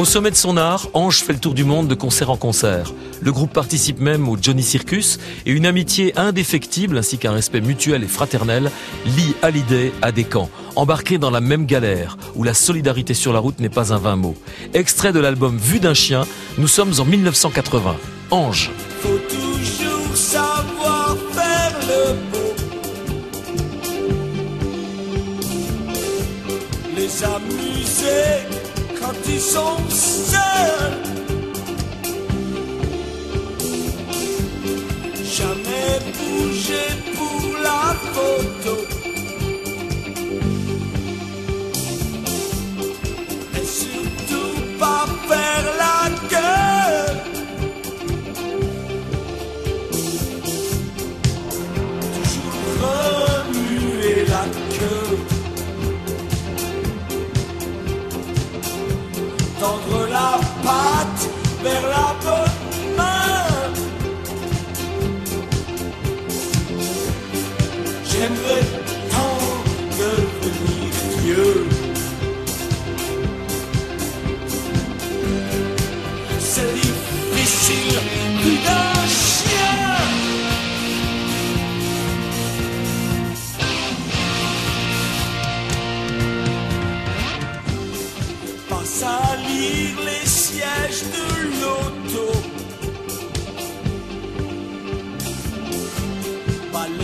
Au sommet de son art, Ange fait le tour du monde de concert en concert. Le groupe participe même au Johnny Circus et une amitié indéfectible ainsi qu'un respect mutuel et fraternel lie Hallyday à camps, embarqués dans la même galère où la solidarité sur la route n'est pas un vain mot. Extrait de l'album Vue d'un chien, nous sommes en 1980. Ange. so sad.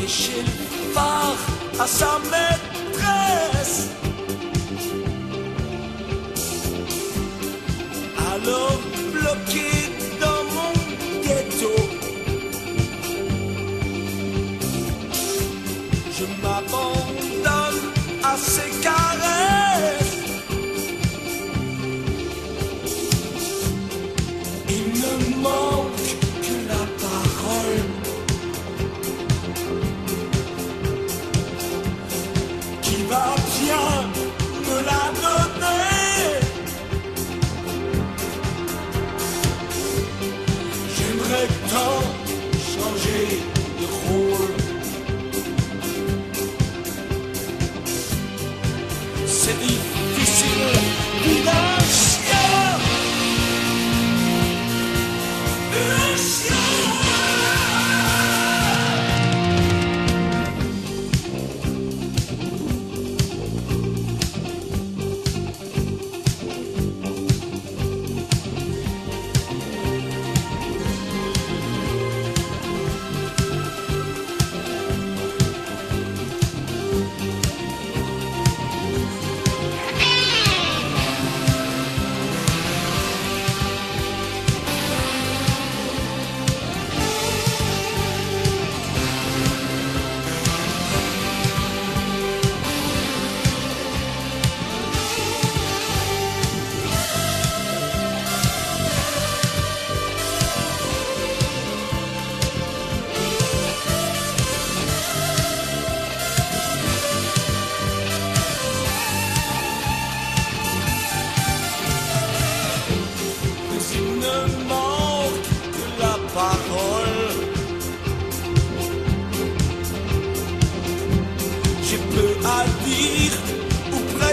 Le phare à sa maîtresse. Alors bloqué difícil vida.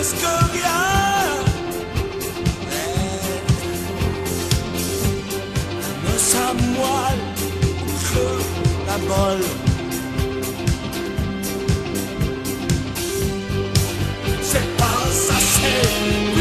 Presque rien. Mais sa moelle ou creux la molle. C'est pas assez,